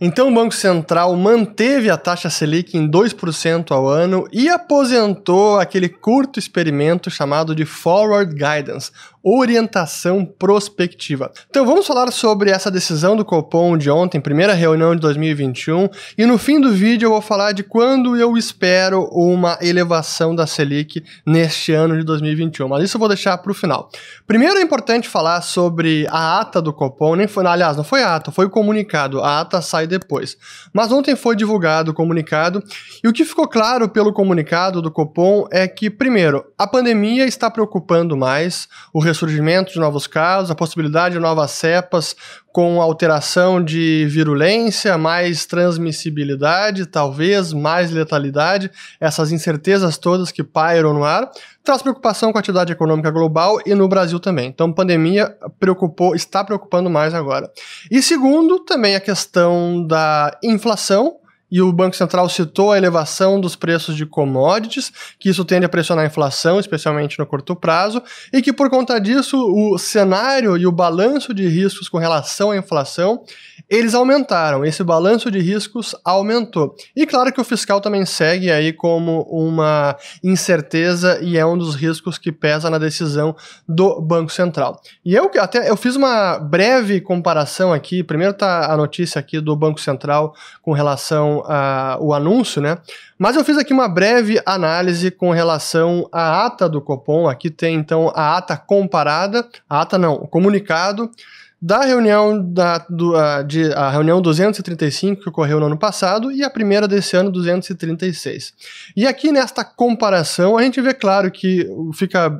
Então o Banco Central manteve a taxa Selic em 2% ao ano e aposentou aquele curto experimento chamado de Forward Guidance, orientação prospectiva. Então vamos falar sobre essa decisão do Copom de ontem, primeira reunião de 2021, e no fim do vídeo eu vou falar de quando eu espero uma elevação da Selic neste ano de 2021, mas isso eu vou deixar para o final. Primeiro é importante falar sobre a ata do Copom, nem foi, aliás, não foi a ata, foi o comunicado, a ata sai depois. Mas ontem foi divulgado o comunicado, e o que ficou claro pelo comunicado do Copom é que, primeiro, a pandemia está preocupando mais, o ressurgimento de novos casos, a possibilidade de novas cepas com alteração de virulência, mais transmissibilidade, talvez mais letalidade, essas incertezas todas que pairam no ar, traz preocupação com a atividade econômica global e no Brasil também. Então, pandemia preocupou, está preocupando mais agora. E segundo, também a questão da inflação, e o Banco Central citou a elevação dos preços de commodities, que isso tende a pressionar a inflação, especialmente no curto prazo, e que por conta disso o cenário e o balanço de riscos com relação à inflação eles aumentaram, esse balanço de riscos aumentou. E claro que o fiscal também segue aí como uma incerteza e é um dos riscos que pesa na decisão do Banco Central. E eu até eu fiz uma breve comparação aqui, primeiro tá a notícia aqui do Banco Central com relação ao anúncio, né? Mas eu fiz aqui uma breve análise com relação à ata do Copom. Aqui tem então a ata comparada, a ata não, o comunicado da reunião da do, a, de, a reunião 235 que ocorreu no ano passado e a primeira desse ano 236. E aqui nesta comparação a gente vê claro que fica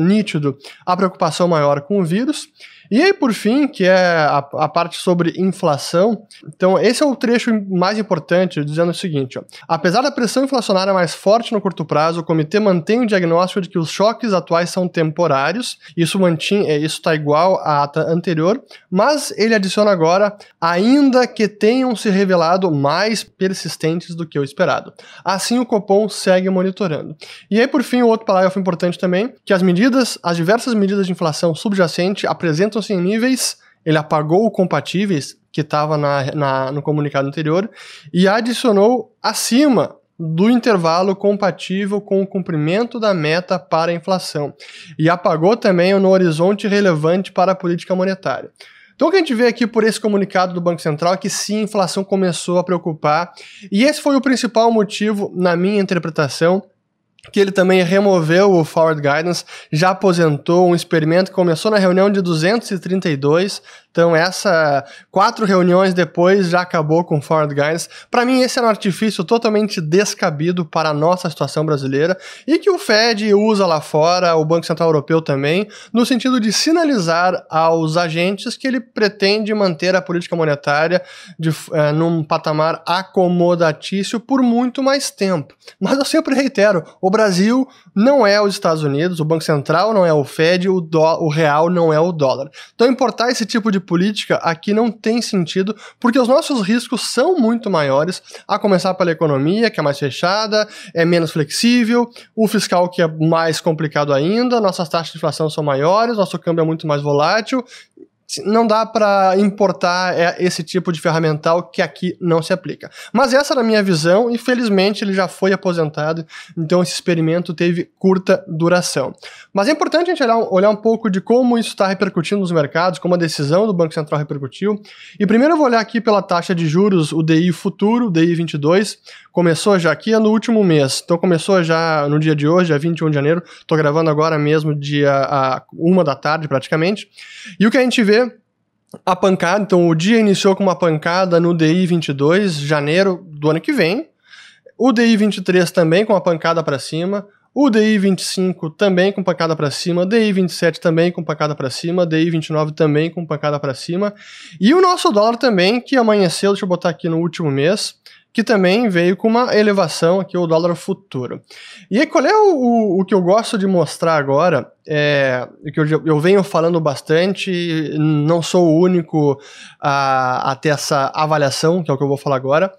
nítido a preocupação maior com o vírus e aí, por fim, que é a, a, parte sobre inflação, então esse é o trecho mais importante, dizendo o seguinte: ó, apesar da pressão inflacionária mais forte no curto prazo, o comitê mantém o diagnóstico de que os choques atuais são temporários, isso mantinha, é, isso está igual à ata anterior, mas ele adiciona agora, ainda que tenham se revelado mais persistentes do que o esperado. Assim, o Copom segue monitorando. E aí, por fim, o outro parágrafo importante também, que as medidas, as diversas medidas de inflação subjacente apresentam apresentam-se em níveis, ele apagou o compatíveis, que estava na, na, no comunicado anterior, e adicionou acima do intervalo compatível com o cumprimento da meta para a inflação, e apagou também o no horizonte relevante para a política monetária. Então, o que a gente vê aqui por esse comunicado do Banco Central é que sim, a inflação começou a preocupar, e esse foi o principal motivo, na minha interpretação, que ele também removeu o Forward Guidance, já aposentou um experimento que começou na reunião de 232, então, essa quatro reuniões depois já acabou com Forward Guidance. Para mim, esse era um artifício totalmente descabido para a nossa situação brasileira e que o Fed usa lá fora, o Banco Central Europeu também, no sentido de sinalizar aos agentes que ele pretende manter a política monetária de, é, num patamar acomodatício por muito mais tempo. Mas eu sempre reitero: o Brasil não é os Estados Unidos, o Banco Central não é o Fed, o, o real não é o dólar. Então, importar esse tipo de política aqui não tem sentido, porque os nossos riscos são muito maiores, a começar pela economia, que é mais fechada, é menos flexível, o fiscal, que é mais complicado ainda, nossas taxas de inflação são maiores, nosso câmbio é muito mais volátil, não dá para importar é, esse tipo de ferramental que aqui não se aplica. Mas essa era a minha visão e felizmente ele já foi aposentado, então esse experimento teve curta duração. Mas é importante a gente olhar, olhar um pouco de como isso está repercutindo nos mercados, como a decisão do Banco Central repercutiu. E primeiro eu vou olhar aqui pela taxa de juros, o DI futuro, o DI 22, começou já aqui no último mês. Então começou já no dia de hoje, dia 21 de janeiro. Estou gravando agora mesmo, dia a uma da tarde praticamente. E o que a gente vê a pancada, então o dia iniciou com uma pancada no DI 22, janeiro do ano que vem. O DI 23 também com uma pancada para cima. O DI 25 também com pancada para cima, DI 27 também com pancada para cima, DI 29 também com pancada para cima. E o nosso dólar também, que amanheceu, deixa eu botar aqui no último mês, que também veio com uma elevação aqui, o dólar futuro. E aí, qual é o, o, que eu gosto de mostrar agora? É, que eu, eu venho falando bastante, não sou o único a, a ter essa avaliação, que é o que eu vou falar agora,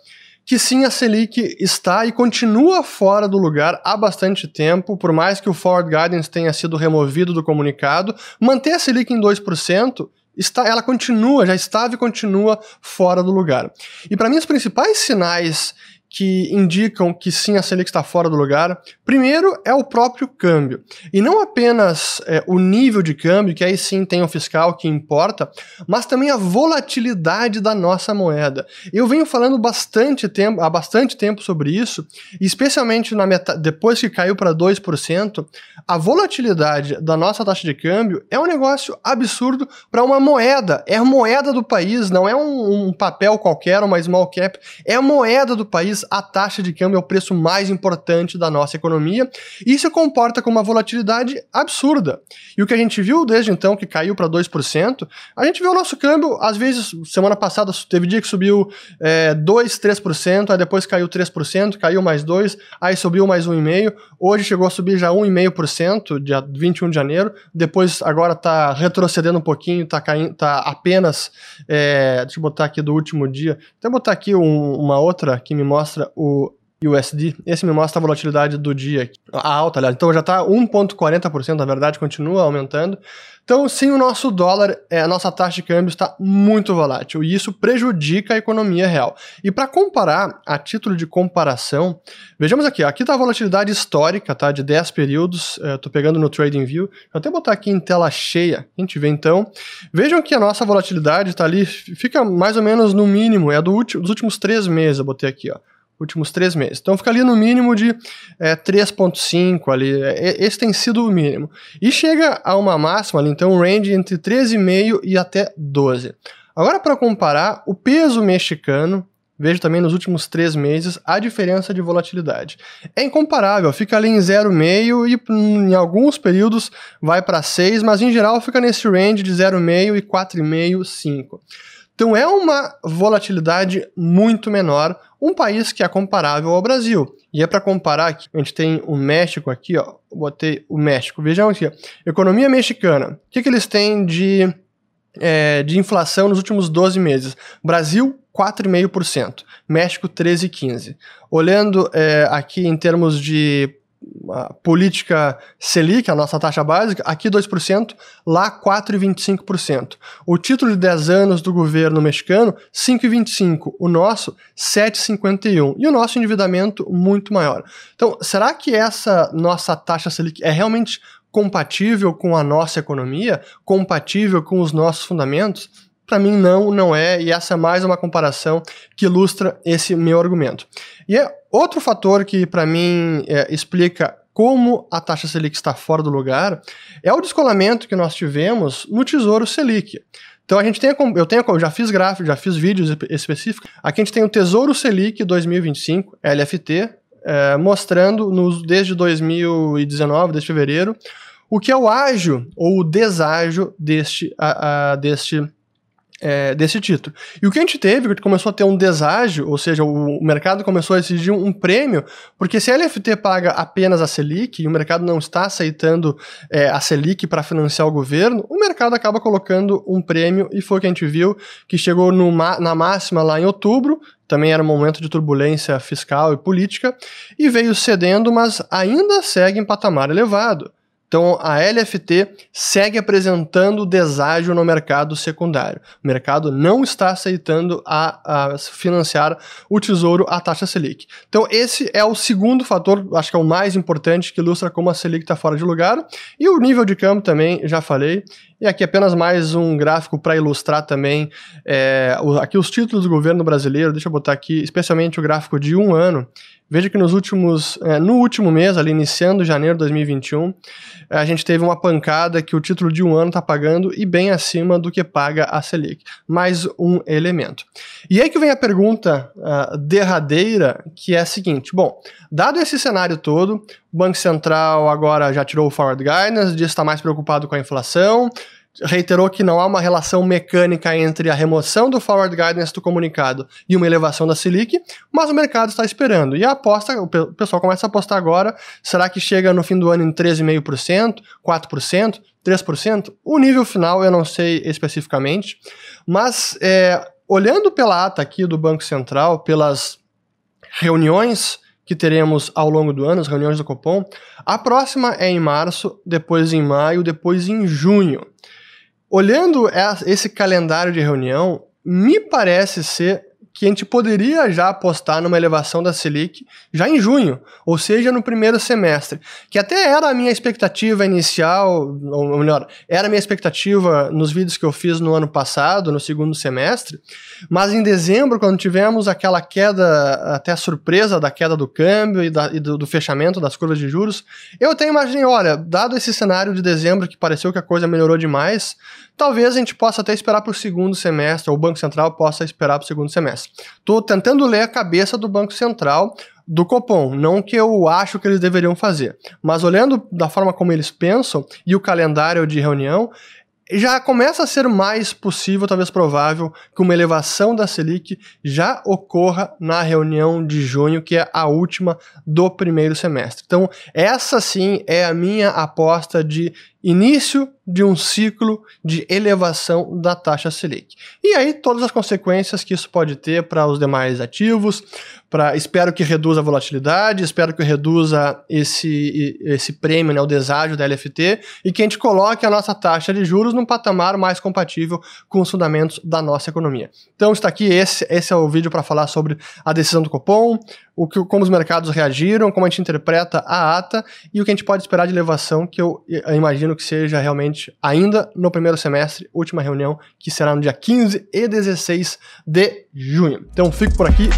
que sim, a Selic está e continua fora do lugar há bastante tempo, por mais que o Forward Guidance tenha sido removido do comunicado, manter a Selic em 2%, está, ela continua, já estava e continua fora do lugar. E para mim, os principais sinais que indicam que sim, a Selic está fora do lugar. Primeiro é o próprio câmbio. E não apenas é, o nível de câmbio, que aí sim tem o fiscal que importa, mas também a volatilidade da nossa moeda. Eu venho falando bastante tempo, há bastante tempo sobre isso, especialmente na metade, depois que caiu para 2%, a volatilidade da nossa taxa de câmbio é um negócio absurdo para uma moeda. É a moeda do país, não é um, um papel qualquer, uma small cap, é a moeda do país a taxa de câmbio é o preço mais importante da nossa economia e isso comporta com uma volatilidade absurda. E o que a gente viu desde então, que caiu para 2%, a gente viu o nosso câmbio, às vezes, semana passada teve dia que subiu é, 2, 3%, aí depois caiu 3%, caiu mais 2%, aí subiu mais 1,5%, hoje chegou a subir já 1,5%, dia 21 de janeiro, depois agora está retrocedendo um pouquinho, está caindo, tá apenas, é, deixa eu botar aqui do último dia, até botar aqui um, uma outra que me mostra mostra o USD. Esse me mostra a volatilidade do dia, a alta, aliás. Então já está 1,40%, na verdade, continua aumentando. Então, sim, o nosso dólar, é, a nossa taxa de câmbio está muito volátil e isso prejudica a economia real. E para comparar, a título de comparação, vejamos aqui, aqui está a volatilidade histórica, tá, de 10 períodos, estou é, pegando no TradingView, vou até botar aqui em tela cheia, a gente vê então. Vejam que a nossa volatilidade está ali, fica mais ou menos no mínimo, é do último, dos últimos três meses, eu botei aqui, ó últimos três meses. Então fica ali no mínimo de é, 3,5 ali. É, esse tem sido o mínimo. E chega a uma máxima ali, então range entre 13,5 e até 12. Agora, para comparar, o peso mexicano, vejo também nos últimos três meses a diferença de volatilidade. É incomparável, fica ali em 0,5 e em alguns períodos vai para 6, mas em geral fica nesse range de 0,5 e 4,5, 5. Então é uma volatilidade muito menor, um país que é comparável ao Brasil. E é para comparar aqui, a gente tem o México aqui, ó, botei o México. Vejam aqui, economia mexicana. O que, que eles têm de, é, de inflação nos últimos 12 meses? Brasil, 4,5%. México, 13,15%. Olhando é, aqui em termos de a política Selic, a nossa taxa básica, aqui 2%, lá 4,25%. O título de 10 anos do governo mexicano, 5,25%. O nosso, 7,51%. E o nosso endividamento muito maior. Então, será que essa nossa taxa Selic é realmente compatível com a nossa economia? Compatível com os nossos fundamentos? Para mim, não, não é, e essa é mais uma comparação que ilustra esse meu argumento. E é outro fator que, para mim, é, explica como a taxa Selic está fora do lugar é o descolamento que nós tivemos no Tesouro Selic. Então a gente tem, eu tenho, eu já fiz gráficos, já fiz vídeos específicos. Aqui a gente tem o Tesouro Selic 2025, LFT, é, mostrando nos, desde 2019, desde fevereiro, o que é o ágio ou o deságio deste, a, a, deste é, desse título. E o que a gente teve, que começou a ter um deságio, ou seja, o, mercado começou a exigir um, prêmio, porque se a LFT paga apenas a Selic e o mercado não está aceitando é, a Selic para financiar o governo, o mercado acaba colocando um prêmio e foi o que a gente viu, que chegou no, na máxima lá em outubro, também era um momento de turbulência fiscal e política, e veio cedendo, mas ainda segue em patamar elevado. Então, a LFT segue apresentando deságio no mercado secundário. O mercado não está aceitando a, a, financiar o tesouro à taxa Selic. Então, esse é o segundo fator, acho que é o mais importante, que ilustra como a Selic está fora de lugar. E o nível de campo também, já falei. E aqui apenas mais um gráfico para ilustrar também é, aqui os títulos do governo brasileiro. Deixa eu botar aqui, especialmente o gráfico de um ano. Veja que nos últimos, é, no último mês, ali iniciando janeiro de 2021, a gente teve uma pancada que o título de um ano está pagando e bem acima do que paga a Selic. Mais um elemento. E aí que vem a pergunta uh, derradeira, que é a seguinte: bom, dado esse cenário todo, o Banco Central agora já tirou o forward guidance, diz que está mais preocupado com a inflação, reiterou que não há uma relação mecânica entre a remoção do forward guidance do comunicado e uma elevação da Selic, mas o mercado está esperando. E a aposta, o pessoal começa a apostar agora, será que chega no fim do ano em 13,5%, 4%, 3%? O nível final eu não sei especificamente, mas é, olhando pela ata aqui do Banco Central, pelas reuniões que teremos ao longo do ano, as reuniões do Copom, a próxima é em março, depois em maio, depois em junho. Olhando esse calendário de reunião, me parece ser que a gente poderia já apostar numa elevação da Selic já em junho, ou seja, no primeiro semestre, que até era a minha expectativa inicial, ou melhor, era a minha expectativa nos vídeos que eu fiz no ano passado, no segundo semestre, mas em dezembro, quando tivemos aquela queda, até surpresa da queda do câmbio e, da, e do, do, fechamento das curvas de juros, eu até imaginei, olha, dado esse cenário de dezembro que pareceu que a coisa melhorou demais, talvez a gente possa até esperar para o segundo semestre, ou o Banco Central possa esperar para o segundo semestre. Estou tentando ler a cabeça do Banco Central do Copom, não que eu acho que eles deveriam fazer, mas olhando da forma como eles pensam e o calendário de reunião, já começa a ser mais possível, talvez provável, que uma elevação da Selic já ocorra na reunião de junho, que é a última do primeiro semestre. Então, essa sim é a minha aposta de início de um ciclo de elevação da taxa Selic. E aí todas as consequências que isso pode ter para os demais ativos, para espero que reduza a volatilidade, espero que reduza esse, esse prêmio, né, o deságio da LFT, e que a gente coloque a nossa taxa de juros num patamar mais compatível com os fundamentos da nossa economia. Então está aqui, esse, esse é o vídeo para falar sobre a decisão do Copom, o que, como os mercados reagiram, como a gente interpreta a ata e o que a gente pode esperar de elevação, que eu, eu imagino que seja realmente ainda no primeiro semestre, última reunião, que será no dia 15 e 16 de junho. Então fico por aqui,